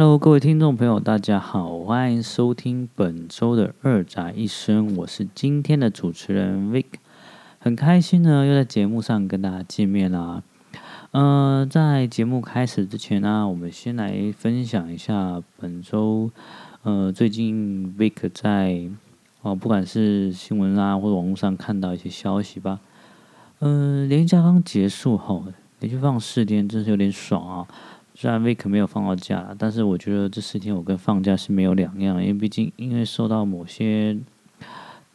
Hello，各位听众朋友，大家好，欢迎收听本周的二宅一生，我是今天的主持人 Vic，很开心呢，又在节目上跟大家见面啦。呃，在节目开始之前呢、我们先来分享一下本周呃最近 Vic 在哦，不管是新闻啊或者网络上看到一些消息吧。嗯、呃，连假刚结束后，连续放四天，真是有点爽啊。虽然 Vic 没有放到假，但是我觉得这四天我跟放假是没有两样，因为毕竟因为受到某些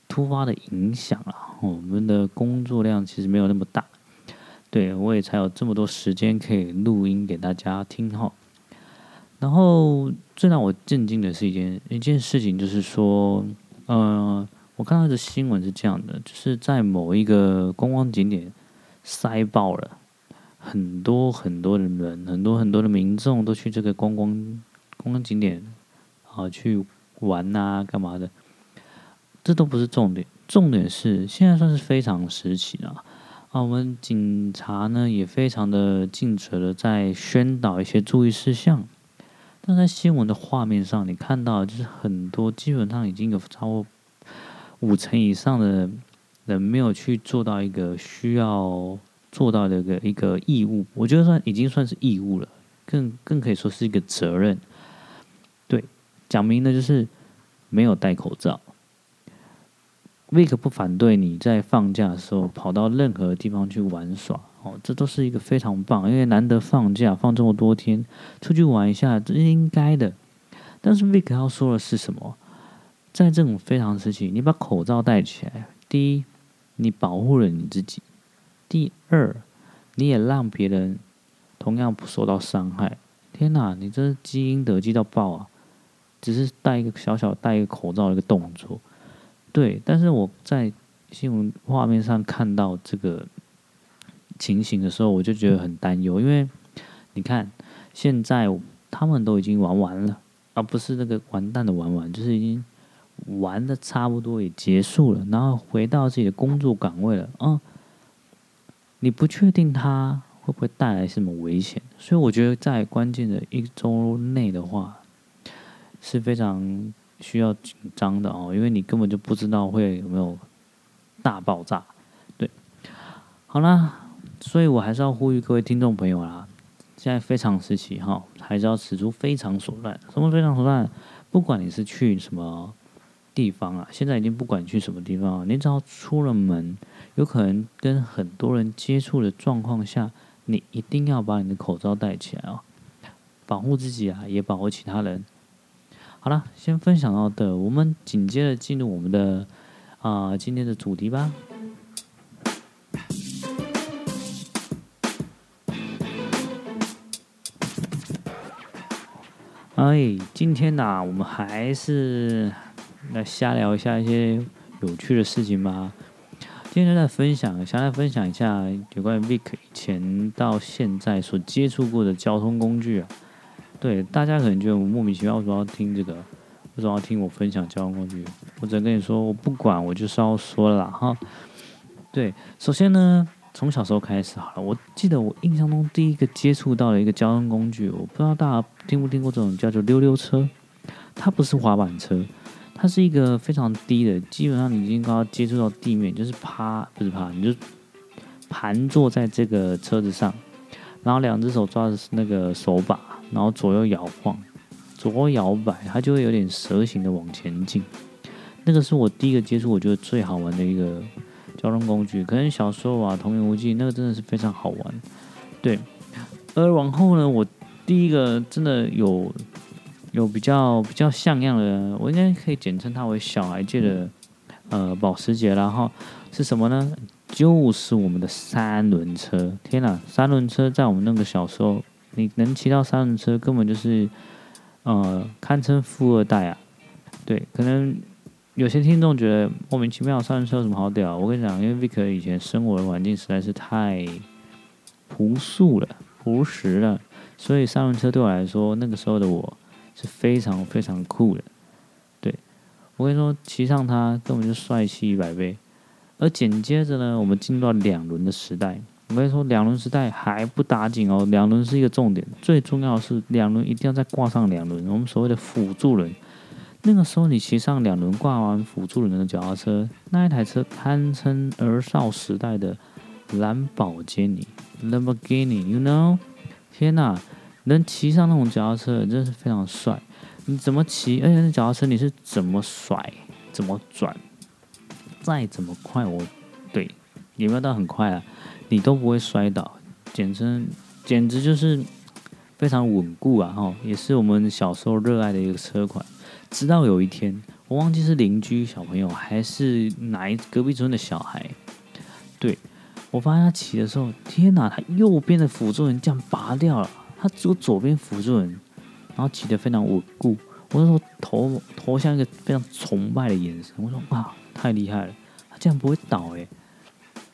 突发的影响啊，我们的工作量其实没有那么大，对，我也才有这么多时间可以录音给大家听哈。然后最让我震惊的是一件一件事情，就是说，呃，我看到的新闻是这样的，就是在某一个观光景点塞爆了。很多很多的人，很多很多的民众都去这个观光观光景点啊，去玩呐、啊，干嘛的？这都不是重点，重点是现在算是非常时期了啊。我们警察呢也非常的尽责的在宣导一些注意事项，但在新闻的画面上，你看到就是很多基本上已经有超过五成以上的人没有去做到一个需要。做到的一个一个义务，我觉得算已经算是义务了，更更可以说是一个责任。对，讲明的就是没有戴口罩。Vic 不反对你在放假的时候跑到任何地方去玩耍，哦，这都是一个非常棒，因为难得放假，放这么多天，出去玩一下这是应该的。但是 Vic 要说的是什么？在这种非常时期，你把口罩戴起来，第一，你保护了你自己。第二，你也让别人同样不受到伤害。天哪，你这是积阴德积到爆啊！只是戴一个小小戴一个口罩的一个动作，对。但是我在新闻画面上看到这个情形的时候，我就觉得很担忧，因为你看现在他们都已经玩完了，而不是那个完蛋的玩完，就是已经玩的差不多也结束了，然后回到自己的工作岗位了，嗯。你不确定它会不会带来什么危险，所以我觉得在关键的一周内的话是非常需要紧张的哦，因为你根本就不知道会有没有大爆炸。对，好啦，所以我还是要呼吁各位听众朋友啦，现在非常时期哈，还是要使出非常手段。什么非常手段？不管你是去什么。地方啊，现在已经不管去什么地方，你只要出了门，有可能跟很多人接触的状况下，你一定要把你的口罩戴起来哦，保护自己啊，也保护其他人。好了，先分享到的，我们紧接着进入我们的啊、今天的主题吧。哎，今天呐、我们还是。来瞎聊一下一些有趣的事情吧。今天在分享，想来分享一下有关于 Vic 以前到现在所接触过的交通工具啊。对，大家可能觉得我莫名其妙，为什么要听这个？为什么要听我分享交通工具？我只能跟你说，我不管，我就是要说了哈。对，首先呢，从小时候开始好了。我记得我印象中第一个接触到的一个交通工具，我不知道大家听不听过这种叫做溜溜车，它不是滑板车。它是一个非常低的，基本上你已经刚刚接触到地面，就是趴不是趴，你就盘坐在这个车子上，然后两只手抓的是那个手把，然后左右摇晃，左右摇摆，它就会有点蛇形的往前进。那个是我第一个接触，我觉得最好玩的一个交通工具。可能小时候啊，童言无忌，那个真的是非常好玩。对，而往后呢，我第一个真的有。有比较比较像样的，我应该可以简称它为小孩界的呃保时捷，然后是什么呢？就是我们的三轮车。天哪，三轮车在我们那个小时候，你能骑到三轮车，根本就是呃堪称富二代啊！对，可能有些听众觉得莫名其妙，三轮车有什么好屌？我跟你讲，因为 Vic 以前生活的环境实在是太朴素了、朴实了，所以三轮车对我来说，那个时候的我。是非常非常酷的，对，我跟你说，骑上它根本就帅气一百倍。而紧接着呢，我们进入到两轮的时代。我跟你说，两轮时代还不打紧哦，两轮是一个重点，最重要的是两轮一定要再挂上两轮，我们所谓的辅助轮。那个时候你骑上两轮挂完辅助轮的脚踏车，那一台车堪称儿少时代的蓝宝坚尼 （Lamborghini），you know？天哪，能骑上那种脚踏车真是非常帅。你怎么骑？而且那脚踏车你是怎么甩、怎么转，再怎么快，我对也没有到很快啊，你都不会摔倒，简直简直就是非常稳固啊！哈，也是我们小时候热爱的一个车款。直到有一天，我忘记是邻居小朋友还是哪一隔壁村的小孩，对，我发现他骑的时候，天哪，他右边的辅助轮这样拔掉了，他只有左边辅助轮。然后骑得非常稳固，我那时候投投向一个非常崇拜的眼神。我说哇，太厉害了，他竟然不会倒诶，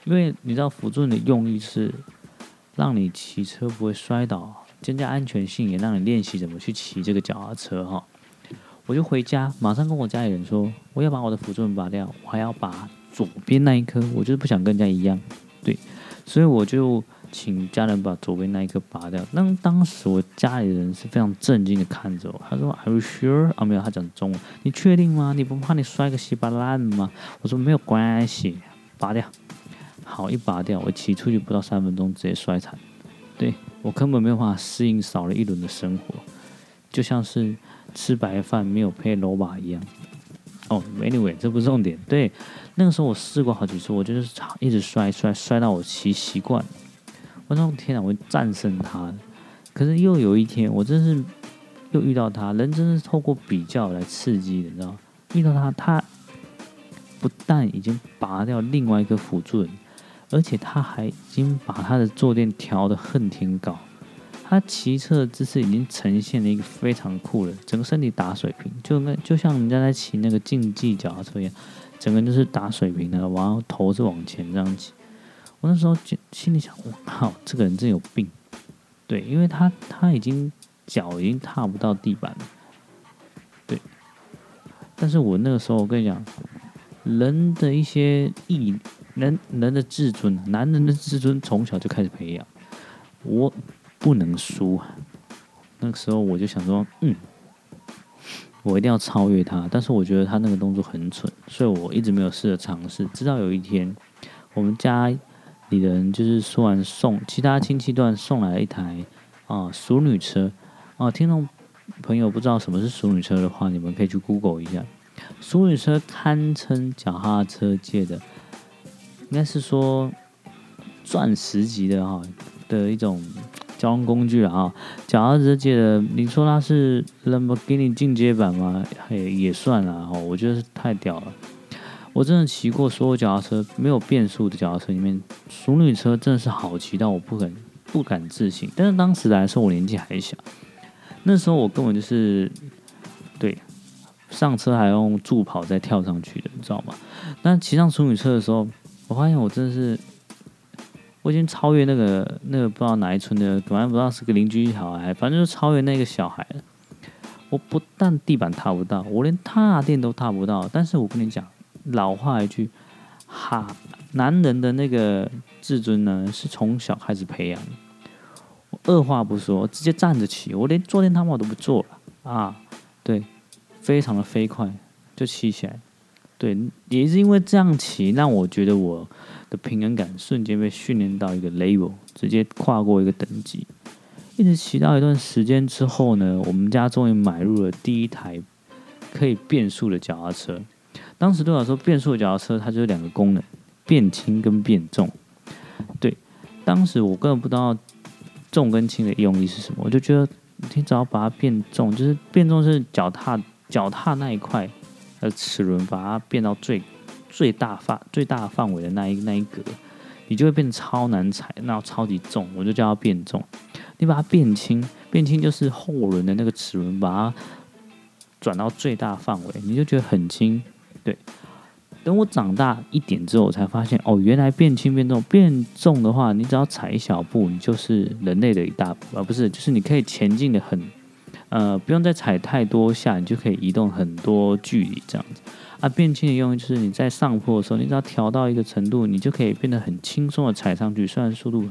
因为你知道辅助轮的用意是让你骑车不会摔倒，增加安全性，也让你练习怎么去骑这个脚踏车哈。我就回家，马上跟我家里人说，我要把我的辅助轮拔掉，我还要把左边那一颗，我就是不想跟人家一样，对，所以我就。请家人把左边那一颗拔掉。那当时我家里人是非常震惊的看着我，他说：“Are you sure？” 啊，没有，他讲中文。你确定吗？你不怕你摔个稀巴烂吗？我说没有关系，拔掉。好，一拔掉，我骑出去不到三分钟，直接摔惨。对，我根本没有办法适应少了一轮的生活，就像是吃白饭没有配萝卜一样。哦，Anyway，这不是重点。对，那个时候我试过好几次，我就是一直摔摔摔到我骑习惯。我说天哪，我战胜他！可是又有一天，我真是又遇到他。人真是透过比较来刺激的，你知道？遇到他，他不但已经拔掉另外一个辅助人，而且他还已经把他的坐垫调得恨天高。他骑车的姿势已经呈现了一个非常酷的，整个身体打水平，就跟就像人家在骑那个竞技脚踏车一样，整个就是打水平的，然后头是往前这样骑。我那时候就心里想，我靠，这个人真有病，对，因为他他已经脚已经踏不到地板了，对。但是我那个时候，我跟你讲，人的一些意，人人的自尊，男人的自尊从小就开始培养，我不能输。那个时候我就想说，嗯，我一定要超越他。但是我觉得他那个动作很蠢，所以我一直没有试着尝试。直到有一天，我们家。你的人就是说完送其他亲戚段送来了一台啊淑女车啊，听众朋友不知道什么是淑女车的话，你们可以去 Google 一下。淑女车堪称脚踏车界的，应该是说钻石级的哈的一种交通工具了啊。脚踏车界的，你说它是 Lamborghini 进阶版吗？也也算了哈，我觉得是太屌了。我真的骑过所有脚踏车没有变速的脚踏车里面，淑女车真的是好骑到我不敢不敢置信。但是当时来说，我年纪还小，那时候我根本就是对上车还用助跑再跳上去的，你知道吗？但骑上淑女车的时候，我发现我真的是我已经超越那个那个不知道哪一村的，反正不知道是个邻居小孩，反正就超越那个小孩了。我不但地板踏不到，我连踏垫都踏不到。但是我跟你讲。老话一句，哈，男人的那个自尊呢，是从小开始培养的。我二话不说，直接站着骑，我连坐垫他妈我都不坐了啊！对，非常的飞快就骑起来。对，也是因为这样骑，让我觉得我的平衡感瞬间被训练到一个 level，直接跨过一个等级。一直骑到一段时间之后呢，我们家终于买入了第一台可以变速的脚踏车。当时多少说，变速脚踏车它就有两个功能：变轻跟变重。对，当时我根本不知道重跟轻的用意是什么，我就觉得你只要把它变重，就是变重是脚踏脚踏那一块的齿轮，把它变到最最大范最大范围的那一那一格，你就会变超难踩，那超级重，我就叫它变重。你把它变轻，变轻就是后轮的那个齿轮，把它转到最大范围，你就觉得很轻。对，等我长大一点之后，我才发现哦，原来变轻变重，变重的话，你只要踩一小步，你就是人类的一大步，而不是，就是你可以前进的很，呃，不用再踩太多下，你就可以移动很多距离这样子。啊，变轻的用意就是你在上坡的时候，你只要调到一个程度，你就可以变得很轻松的踩上去。虽然速度很，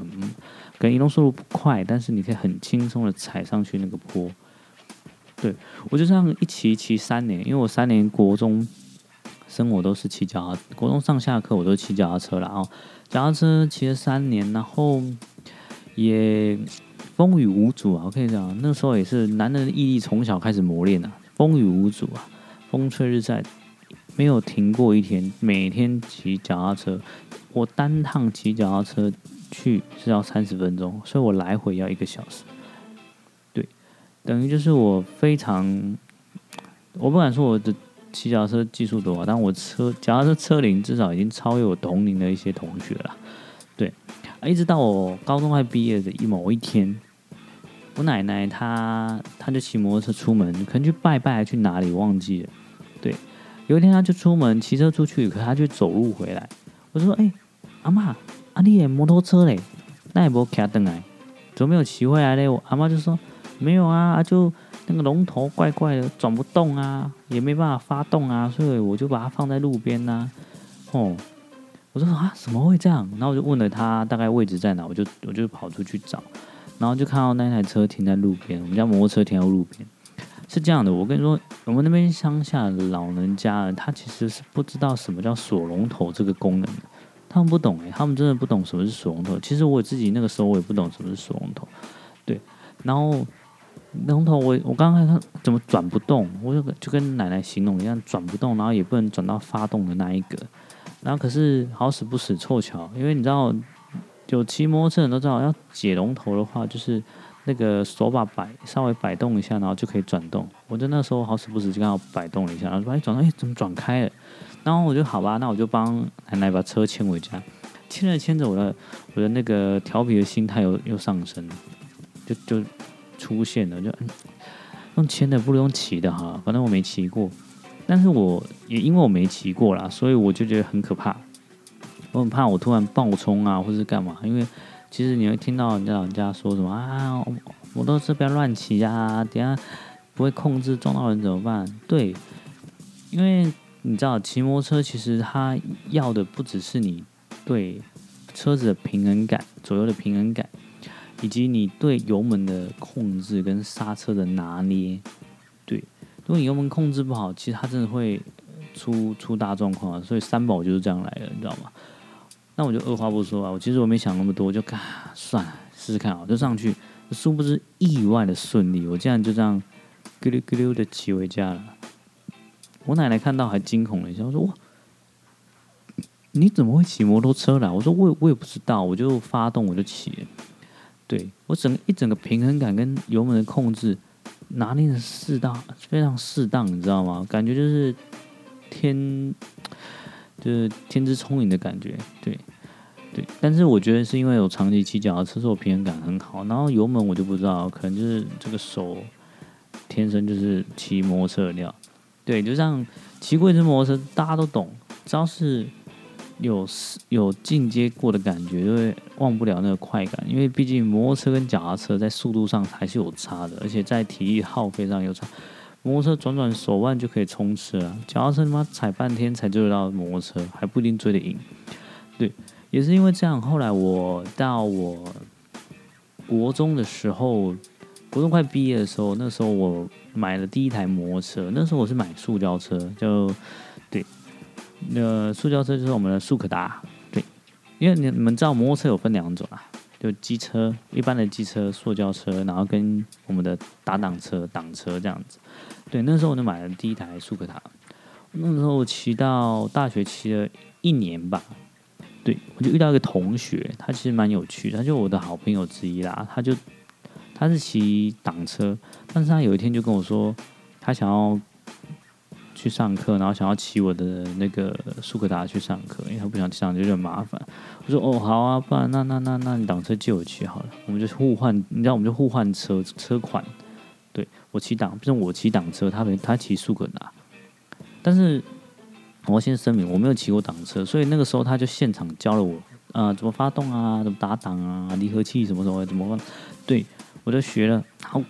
可能移动速度不快，但是你可以很轻松的踩上去那个坡。对，我就这样一骑骑三年，因为我三年国中生活都是骑脚踏，国中上下课我都骑脚踏车了啊，脚踏车骑了三年，然后也风雨无阻啊。我可以讲，那时候也是男人的毅力从小开始磨练啊，风雨无阻啊，风吹日晒，没有停过一天，每天骑脚踏车。我单趟骑脚踏车去是要三十分钟，所以我来回要一个小时。对等于就是我非常，我不敢说我的骑脚车技术多好，但我车脚踏车车龄至少已经超越我同龄的一些同学了。对，啊，一直到我高中快毕业的一某一天，我奶奶她她就骑摩托车出门，可能去拜拜去哪里忘记了。对，有一天她就出门骑车出去，可她就走路回来。我说：“哎、阿妈，阿你也摩托车嘞？那也不骑登来，怎么没有骑回来嘞？”我阿妈就说。没有啊，就那个龙头怪怪的，转不动啊，也没办法发动啊，所以我就把它放在路边呐、啊。哦，我说啊，怎么会这样？然后我就问了他大概位置在哪，我就我就跑出去找，然后就看到那台车停在路边，我们家摩托车停在路边。是这样的，我跟你说，我们那边乡下老人家，他其实是不知道什么叫锁龙头这个功能的，他们不懂诶，他们真的不懂什么是锁龙头。其实我自己那个时候我也不懂什么是锁龙头，对，然后。龙头我我刚刚看怎么转不动，我就就跟奶奶形容一样，转不动，然后也不能转到发动的那一个，然后可是好死不死凑巧，因为你知道，有骑摩托车的人都知道，要解龙头的话，就是那个手把摆稍微摆动一下，然后就可以转动。我就那时候好死不死就刚好摆动了一下，然后说哎转动，哎怎么转开了？然后我就好吧，那我就帮奶奶把车牵回家，牵着牵着，我的我的那个调皮的心态又又上升，就就。出现了，就用牵的不如用骑的哈，反正我没骑过，但是我也因为我没骑过啦，所以我就觉得很可怕。我很怕我突然爆冲啊，或是干嘛，因为其实你会听到人家老人家说什么啊，摩托车不要乱骑啊，等下不会控制撞到人怎么办？对，因为你知道骑摩托车其实它要的不只是你对车子的平衡感，左右的平衡感。以及你对油门的控制跟刹车的拿捏，对，如果你油门控制不好，其实它真的会出出大状况。所以三宝就是这样来的，你知道吗？那我就二话不说啊，我其实我没想那么多，我就干算了，试试看啊，就上去，殊不知意外的顺利，我竟然就这样咕溜咕溜的骑回家了。我奶奶看到还惊恐了一下，我说哇，你怎么会骑摩托车来？我说我我也不知道，我就发动我就骑。对，我整一整个平衡感跟油门的控制拿捏的适当，非常适当，你知道吗？感觉就是天，就是天资聪颖的感觉。对，对。但是我觉得是因为我长期骑脚踏车，所以我平衡感很好。然后油门我就不知道，可能就是这个手天生就是骑摩托车的料。对，就像骑过一次摩托车，大家都懂，只要是。有有进阶过的感觉，就会忘不了那个快感。因为毕竟摩托车跟脚踏车在速度上还是有差的，而且在体力耗费上有差。摩托车转转手腕就可以冲刺了，脚踏车他妈踩半天才追得到摩托车，还不一定追得赢。对，也是因为这样，后来我到我国中的时候，国中快毕业的时候，那时候我买了第一台摩托车。那时候我是买塑胶车，就那塑胶车就是我们的速可达，对，因为你你们知道摩托车有分两种啊，就机车，一般的机车、塑胶车，然后跟我们的打挡车、挡车这样子。对，那时候我就买了第一台速可达，那时候我骑到大学骑了一年吧，对，我就遇到一个同学，他其实蛮有趣，他就我的好朋友之一啦，他就他是骑挡车，但是他有一天就跟我说，他想要。去上课，然后想要骑我的那个速可达去上课，因为他不想上就有点麻烦。我说哦好啊，不然那那那那你挡车借我骑好了，我们就互换，你知道我们就互换车车款。对，我骑挡，不是我骑挡车，他他骑速可达。但是我先声明，我没有骑过挡车，所以那个时候他就现场教了我啊、呃，怎么发动啊，怎么打挡啊，离合器什么什么怎么。对，我就学了，好，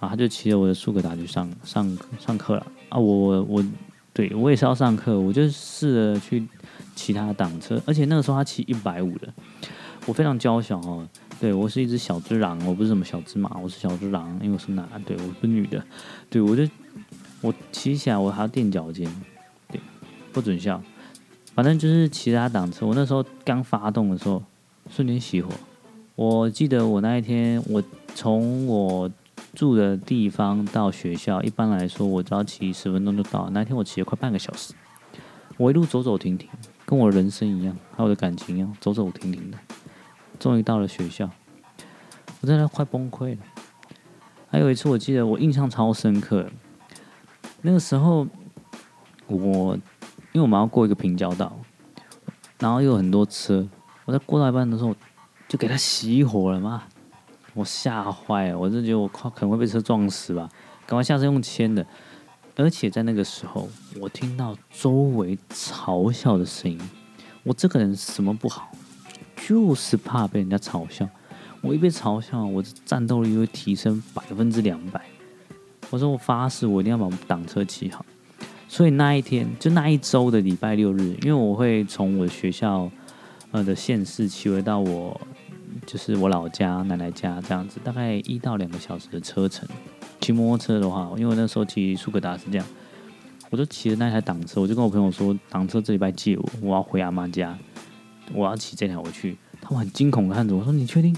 啊他就骑着我的速可达去上上上课了。啊，我我对我也是要上课，我就试着去骑他的挡车，而且那个时候他骑一百五的，我非常娇小哦。对，我是一只小只狼，我不是什么小只马，我是小只狼，因为我是男，对，我是女的，对，我就我骑起来我还要垫脚尖，对，不准笑，反正就是骑他挡车。我那时候刚发动的时候，瞬间熄火。我记得我那一天，我从我住的地方到学校，一般来说我只要骑十分钟就到。那天我骑了快半个小时，我一路走走停停，跟我人生一样，还有我的感情一样，走走停停的。终于到了学校，我真的快崩溃了。还有一次，我记得我印象超深刻。那个时候，我因为我们要过一个平交道，然后又有很多车，我在过到一半的时候就给他熄火了嘛，我吓坏了，我就觉得我靠可能会被车撞死吧，赶快下车用牵的。而且在那个时候，我听到周围嘲笑的声音，我这个人什么不好？就是怕被人家嘲笑，我一被嘲笑，我的战斗力会提升百分之两百。我说我发誓，我一定要把挡车骑好。所以那一天，就那一周的礼拜六日，因为我会从我学校呃的县市骑回到我就是我老家奶奶家这样子，大概一到两个小时的车程。骑摩托车的话，因为那时候骑苏格达是这样，我就骑着那台挡车，我就跟我朋友说，挡车这礼拜借我，我要回阿妈家。我要骑这条回去，他们很惊恐的看着我说：“你确定？”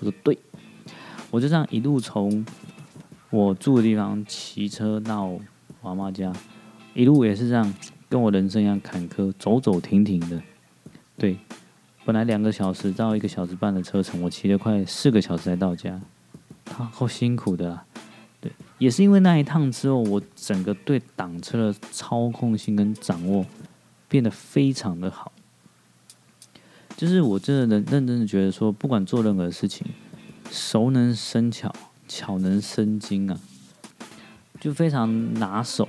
我说：“对。”我就这样一路从我住的地方骑车到我阿妈家，一路也是这样，跟我人生一样坎坷，走走停停的。对，本来两个小时到一个小时半的车程，我骑了快四个小时才到家，他好辛苦的啦。对，也是因为那一趟之后，我整个对挡车的操控性跟掌握变得非常的好。就是我真的能认真的觉得说，不管做任何事情，熟能生巧，巧能生精啊，就非常拿手。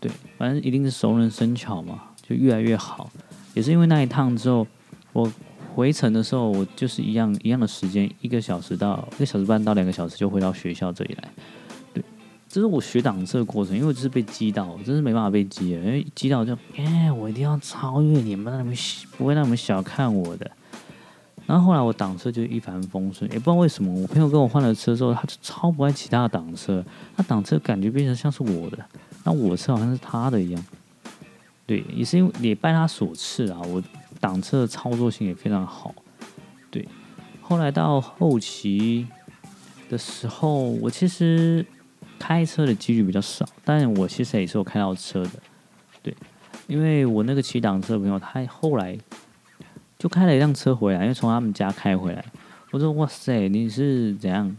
对，反正一定是熟能生巧嘛，就越来越好。也是因为那一趟之后，我回程的时候，我就是一样一样的时间，一个小时到一个小时半到两个小时就回到学校这里来。对这是我学挡车的过程，因为我就是被击到，真是没办法被击了。因为击到就，哎，我一定要超越你们，那么不会让你们小看我的。然后后来我挡车就一帆风顺，也不知道为什么，我朋友跟我换了车之后，他就超不爱其他的挡车，他挡车感觉变成像是我的，那我车好像是他的一样。对，也是因为也拜他所赐啊，我挡车的操作性也非常好。对，后来到后期的时候，我其实。开车的几率比较少，但我其实也是有开到车的，对，因为我那个骑挡车的朋友，他后来就开了一辆车回来，因为从他们家开回来，我说哇塞，你是怎样？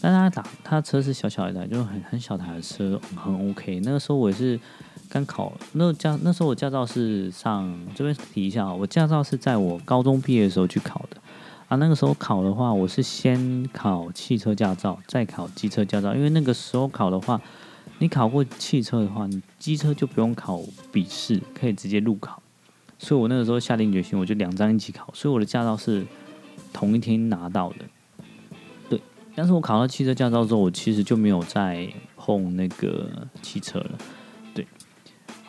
但他打他车是小小一台，就很很小台的车，很 OK。那个时候我也是刚考，那驾那时候我驾照是上这边提一下啊，我驾照是在我高中毕业的时候去考的。啊，那个时候考的话，我是先考汽车驾照，再考机车驾照。因为那个时候考的话，你考过汽车的话，你机车就不用考笔试，可以直接入考。所以我那个时候下定决心，我就两张一起考。所以我的驾照是同一天拿到的。对，但是我考到汽车驾照之后，我其实就没有再碰那个汽车了。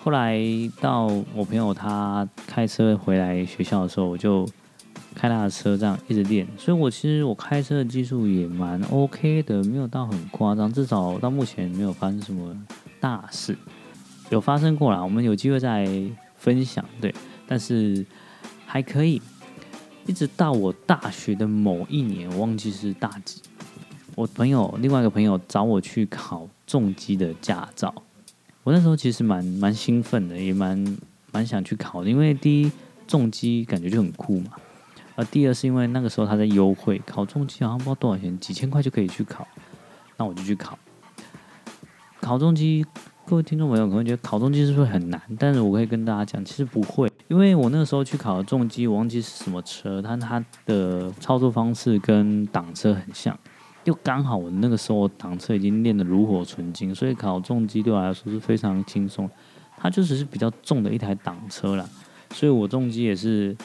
后来到我朋友他开车回来学校的时候，我就。开他的车这样一直练，所以我其实我开车的技术也蛮 OK 的，没有到很夸张，至少到目前没有发生什么大事。有发生过啦，我们有机会再分享。对，但是还可以。一直到我大学的某一年，我忘记是大几，我朋友另外一个朋友找我去考重机的驾照，我那时候其实蛮蛮兴奋的，也蛮蛮想去考的，因为第一重机感觉就很酷嘛。而第二是因为那个时候他在优惠，考重机好像不知道多少钱，几千块就可以去考，那我就去考。考重机，各位听众朋友可能觉得考重机是不是很难？但是我可以跟大家讲，其实不会，因为我那个时候去考重机，我忘记是什么车，但它的操作方式跟挡车很像，又刚好我那个时候挡车已经练得炉火纯青，所以考重机对我来说是非常轻松。它就只是比较重的一台挡车啦，所以我重机也是。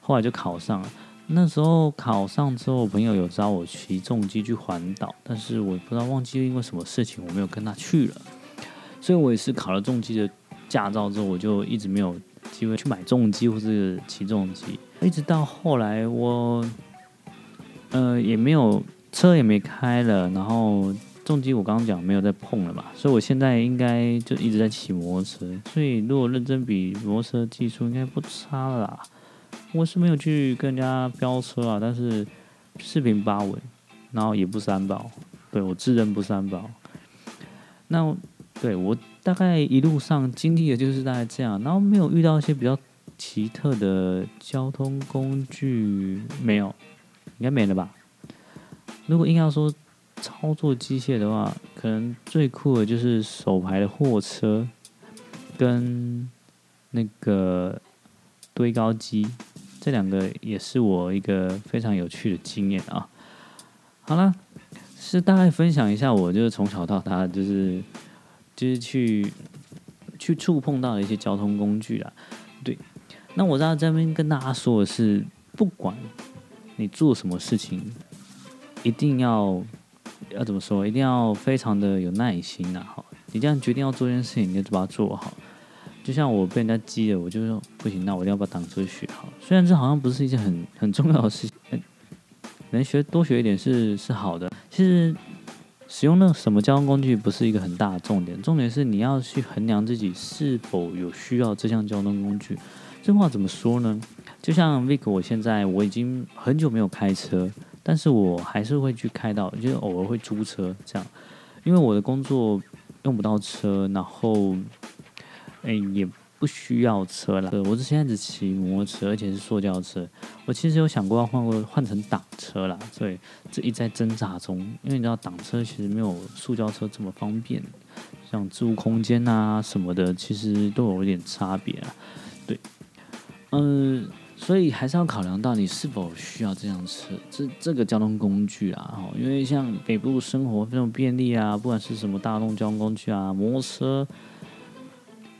后来就考上了。那时候考上之后，朋友有找我骑重机去环岛，但是我不知道忘记因为什么事情，我没有跟他去了。所以我也是考了重机的驾照之后，我就一直没有机会去买重机或是骑重机，一直到后来我，呃，也没有车也没开了，然后重机我刚刚讲没有再碰了嘛，所以我现在应该就一直在骑摩托车，所以如果认真比摩托车技术应该不差了啦。我是没有去跟人家飙车啊，但是四平八稳，然后也不三宝，对，我自认不三宝。那对我大概一路上经历的就是大概这样，然后没有遇到一些比较奇特的交通工具，没有，应该没了吧？如果硬要说操作机械的话，可能最酷的就是手排的货车跟那个堆高机，这两个也是我一个非常有趣的经验啊。好了。是大概分享一下，我就是从小到大就是就是去去触碰到的一些交通工具啊。对，那我在这边跟大家说的是，不管你做什么事情，一定要要怎么说，一定要非常的有耐心呐。好，你这样决定要做一件事情，你就把它做好。就像我被人家激了，我就说不行，那我一定要把挡车学好。虽然这好像不是一件很很重要的事情。能学多学一点是是好的。其实使用那什么交通工具不是一个很大的重点，重点是你要去衡量自己是否有需要这项交通工具。这话怎么说呢？就像 Vic，我现在我已经很久没有开车，但是我还是会去开到，就是偶尔会租车这样，因为我的工作用不到车，然后哎也。不需要车了，我是现在只骑摩托车，而且是塑胶车。我其实有想过要换过换成挡车啦，所以这一在挣扎中。因为你知道挡车其实没有塑胶车这么方便，像置物空间啊什么的，其实都有一点差别啊。对，嗯、所以还是要考量到你是否需要这辆车，这这个交通工具啊。哦，因为像北部生活非常便利啊，不管是什么大众交通工具啊，摩托车。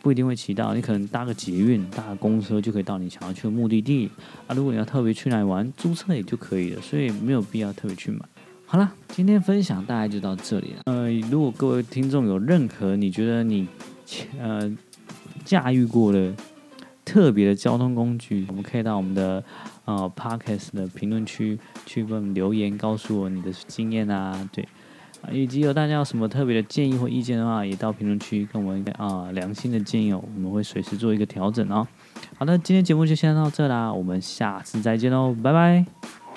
不一定会骑到，你可能搭个捷运、搭个公车就可以到你想要去的目的地啊。如果你要特别去哪里玩，租车也就可以了，所以没有必要特别去买。好了，今天分享大概就到这里了。呃，如果各位听众有任何你觉得你呃驾驭过的特别的交通工具，我们可以到我们的呃 Podcast 的评论区去问留言，告诉我你的经验啊，对。以及有大家有什么特别的建议或意见的话，也到评论区跟我们啊良心的建议哦，我们会随时做一个调整哦。好的，今天节目就先到这啦，我们下次再见喽，拜拜。